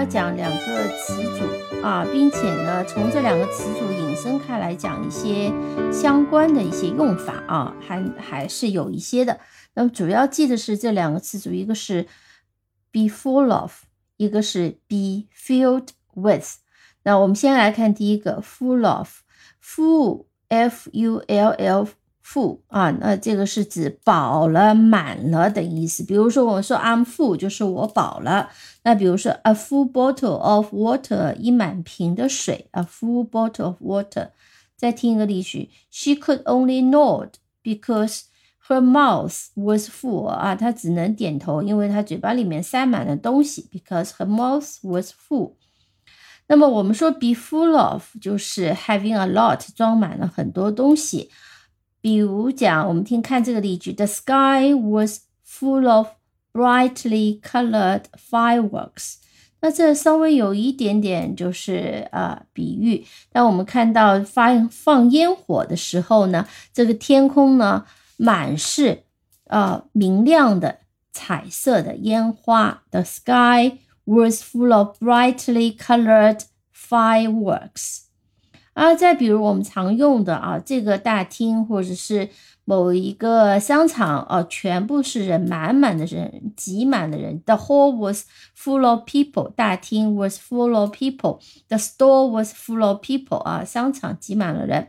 要讲两个词组啊，并且呢，从这两个词组引申开来讲一些相关的一些用法啊，还还是有一些的。那么主要记的是这两个词组，一个是 be full of，一个是 be filled with。那我们先来看第一个 full of，full，f u l l。Full 啊，那这个是指饱了、满了的意思。比如说，我们说 I'm full，就是我饱了。那比如说，a full bottle of water，一满瓶的水，a full bottle of water。再听一个例句，She could only nod because her mouth was full。啊，她只能点头，因为她嘴巴里面塞满了东西，because her mouth was full。那么我们说 be full of，就是 having a lot，装满了很多东西。比如讲，我们听看这个例句：The sky was full of brightly colored fireworks。那这稍微有一点点就是呃比喻。当我们看到发放烟火的时候呢，这个天空呢满是呃明亮的彩色的烟花。The sky was full of brightly colored fireworks。啊，再比如我们常用的啊，这个大厅或者是某一个商场啊，全部是人，满满的人，挤满了人。The hall was full of people，大厅 was full of people，the store was full of people，啊，商场挤满了人。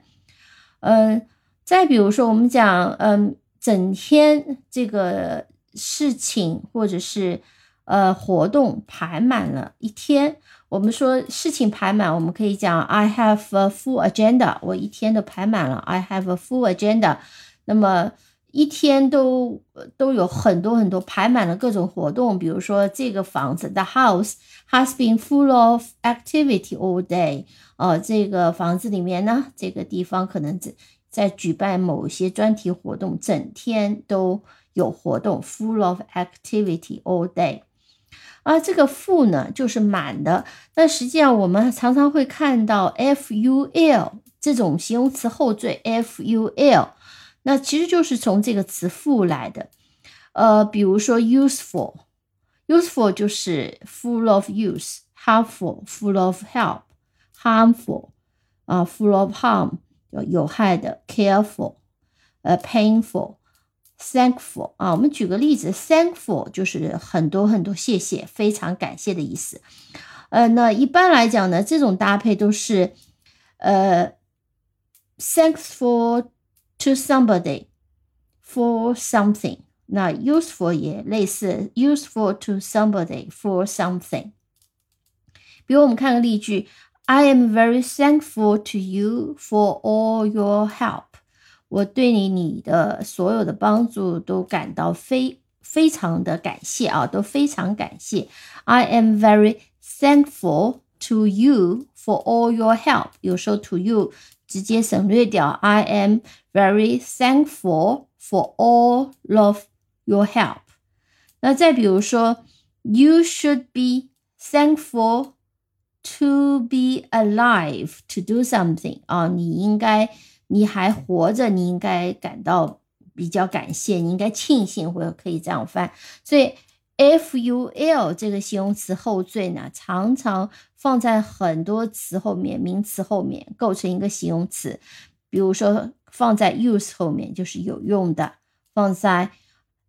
嗯，再比如说我们讲，嗯，整天这个事情或者是呃活动排满了一天。我们说事情排满，我们可以讲 I have a full agenda。我一天都排满了，I have a full agenda。那么一天都都有很多很多排满了各种活动，比如说这个房子，The house has been full of activity all day。哦，这个房子里面呢，这个地方可能在在举办某些专题活动，整天都有活动，full of activity all day。而，这个 full 呢就是满的。那实际上我们常常会看到 “ful” 这种形容词后缀 full，那其实就是从这个词 full 来的。呃，比如说 useful，useful 就是 full of use；helpful，full of help；harmful 啊，full of harm 有害的；careful，呃，painful。Thankful 啊，我们举个例子，Thankful 就是很多很多谢谢，非常感谢的意思。呃，那一般来讲呢，这种搭配都是呃，Thankful to somebody for something。那 Useful 也类似，Useful to somebody for something。比如我们看个例句，I am very thankful to you for all your help。我对你你的所有的帮助都感到非非常的感谢啊，都非常感谢。I am very thankful to you for all your help。有时候 to you 直接省略掉。I am very thankful for all of your help。那再比如说，You should be thankful to be alive to do something。啊，你应该。你还活着，你应该感到比较感谢，你应该庆幸，或者可以这样翻。所以，ful 这个形容词后缀呢，常常放在很多词后面，名词后面构成一个形容词。比如说，放在 use 后面就是有用的，放在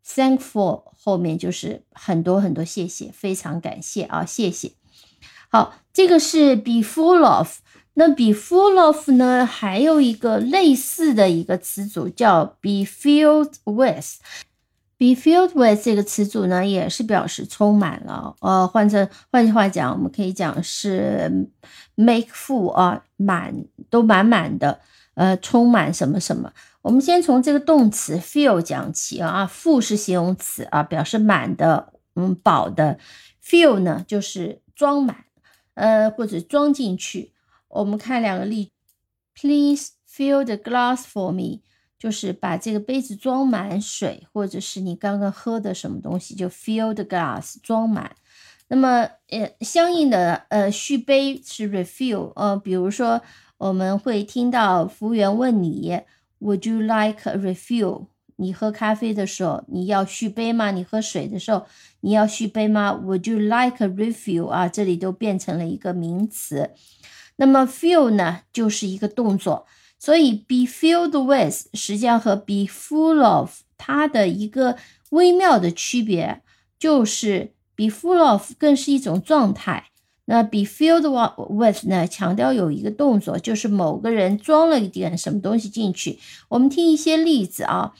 thankful 后面就是很多很多谢谢，非常感谢啊，谢谢。好，这个是 be full of。那 be full of 呢？还有一个类似的一个词组叫 be filled with。be filled with 这个词组呢，也是表示充满了。呃，换成换句话讲，我们可以讲是 make full 啊，满都满满的，呃，充满什么什么。我们先从这个动词 fill 讲起啊，full 是形容词啊，表示满的，嗯，饱的。fill 呢，就是装满，呃，或者装进去。我们看两个例，Please fill the glass for me，就是把这个杯子装满水，或者是你刚刚喝的什么东西，就 fill the glass 装满。那么，呃，相应的，呃，续杯是 refill，呃，比如说我们会听到服务员问你，Would you like a refill？你喝咖啡的时候，你要续杯吗？你喝水的时候，你要续杯吗？Would you like a refill？啊，这里都变成了一个名词。那么 fill 呢，就是一个动作。所以 be filled with 实际上和 be full of 它的一个微妙的区别，就是 be full of 更是一种状态。那 be filled with 呢，强调有一个动作，就是某个人装了一点什么东西进去。我们听一些例子啊。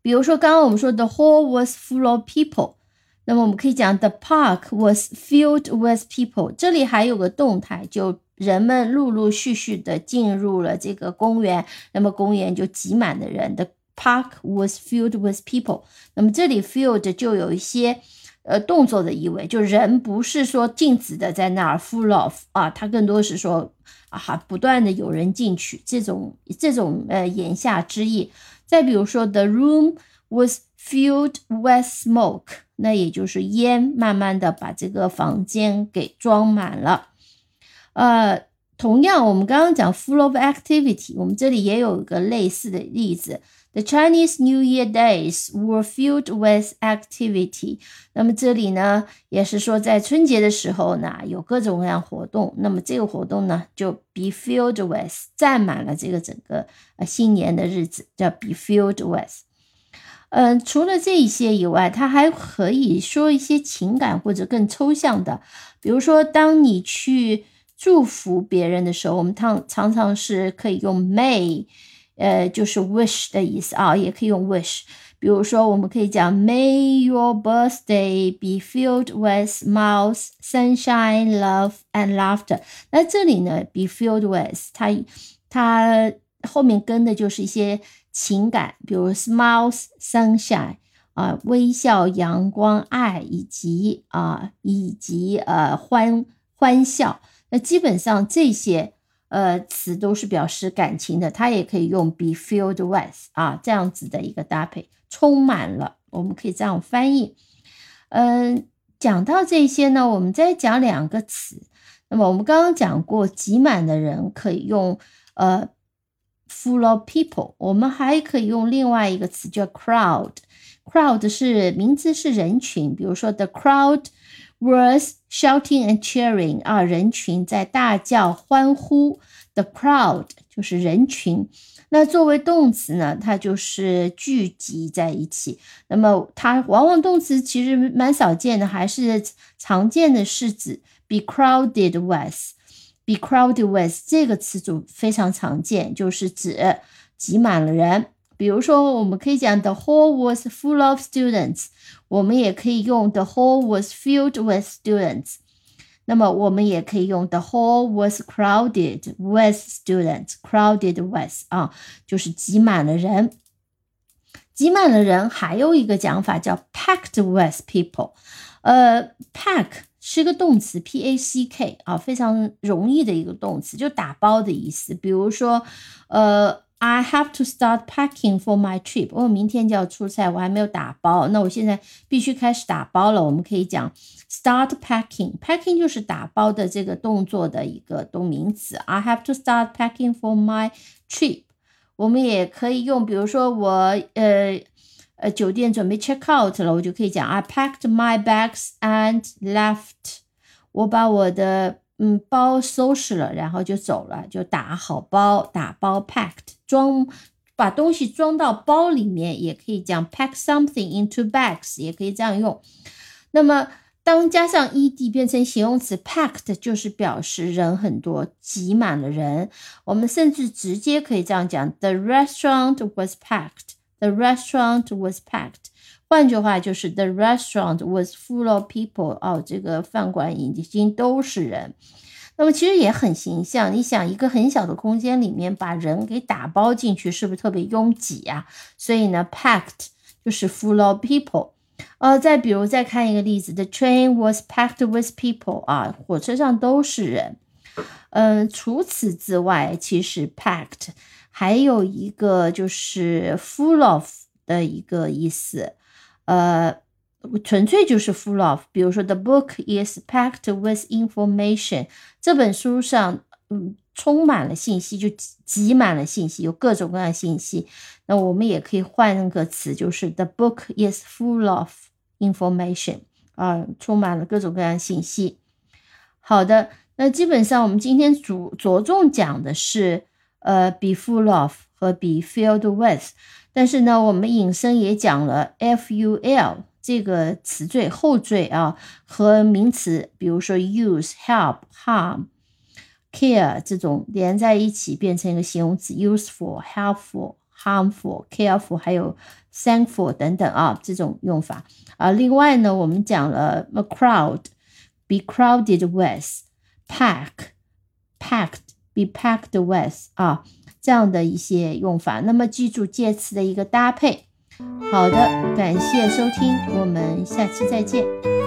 比如说，刚刚我们说 the hall was full of people，那么我们可以讲 the park was filled with people。这里还有个动态，就人们陆陆续续的进入了这个公园，那么公园就挤满了人。The park was filled with people。那么这里 filled 就有一些呃动作的意味，就人不是说静止的在那儿 full of 啊，它更多是说啊不断的有人进去，这种这种呃言下之意。再比如说，the room was filled with smoke，那也就是烟慢慢的把这个房间给装满了。呃，同样，我们刚刚讲 full of activity，我们这里也有一个类似的例子。The Chinese New Year days were filled with activity。那么这里呢，也是说在春节的时候呢，有各种各样活动。那么这个活动呢，就 be filled with，占满了这个整个呃新年的日子，叫 be filled with。嗯，除了这一些以外，它还可以说一些情感或者更抽象的，比如说，当你去祝福别人的时候，我们常常常是可以用 may。呃，就是 wish 的意思啊，也可以用 wish。比如说，我们可以讲 May your birthday be filled with smiles, sunshine, love and laughter。那这里呢，be filled with 它它后面跟的就是一些情感，比如 smiles, sunshine 啊，微笑、阳光、爱以及啊以及呃欢欢笑。那基本上这些。呃，词都是表示感情的，它也可以用 be filled with 啊，这样子的一个搭配，充满了，我们可以这样翻译。嗯，讲到这些呢，我们再讲两个词。那么我们刚刚讲过，挤满的人可以用呃 full of people，我们还可以用另外一个词叫 crowd。crowd 是名词，是人群，比如说 the crowd。Was shouting and cheering 啊，人群在大叫欢呼。The crowd 就是人群。那作为动词呢，它就是聚集在一起。那么它往往动词其实蛮少见的，还是常见的是指 be crowded with。be crowded with 这个词组非常常见，就是指挤满了人。比如说，我们可以讲 The hall was full of students。我们也可以用 The hall was filled with students。那么我们也可以用 The hall was crowded with students。crowded with 啊，就是挤满了人。挤满了人，还有一个讲法叫 packed with people。呃，pack 是一个动词，p a c k 啊，非常容易的一个动词，就打包的意思。比如说，呃。I have to start packing for my trip。我明天就要出差，我还没有打包，那我现在必须开始打包了。我们可以讲 start packing。packing 就是打包的这个动作的一个动名词。I have to start packing for my trip。我们也可以用，比如说我呃呃酒店准备 check out 了，我就可以讲 I packed my bags and left。我把我的嗯，包收拾了，然后就走了，就打好包，打包 packed，装把东西装到包里面，也可以讲 pack something into bags，也可以这样用。那么当加上 ed 变成形容词 packed，就是表示人很多，挤满了人。我们甚至直接可以这样讲：The restaurant was packed. The restaurant was packed. 换句话就是，the restaurant was full of people。哦，这个饭馆已经都是人。那么其实也很形象。你想，一个很小的空间里面把人给打包进去，是不是特别拥挤呀？所以呢，packed 就是 full of people。呃，再比如再看一个例子，the train was packed with people。啊，火车上都是人。嗯，除此之外，其实 packed 还有一个就是 full of 的一个意思。呃，纯粹就是 full of。比如说，the book is packed with information。这本书上，嗯，充满了信息，就挤满了信息，有各种各样的信息。那我们也可以换个词，就是 The book is full of information 啊，充满了各种各样信息。好的，那基本上我们今天主着重讲的是呃，be full of 和 be filled with。但是呢，我们引申也讲了 ful 这个词缀后缀啊，和名词，比如说 use、help、harm、care 这种连在一起变成一个形容词，useful、helpful、harmful、careful，还有 thankful 等等啊，这种用法啊。另外呢，我们讲了 a crowd，be crowded with，pack，packed be packed with 啊。这样的一些用法，那么记住介词的一个搭配。好的，感谢收听，我们下期再见。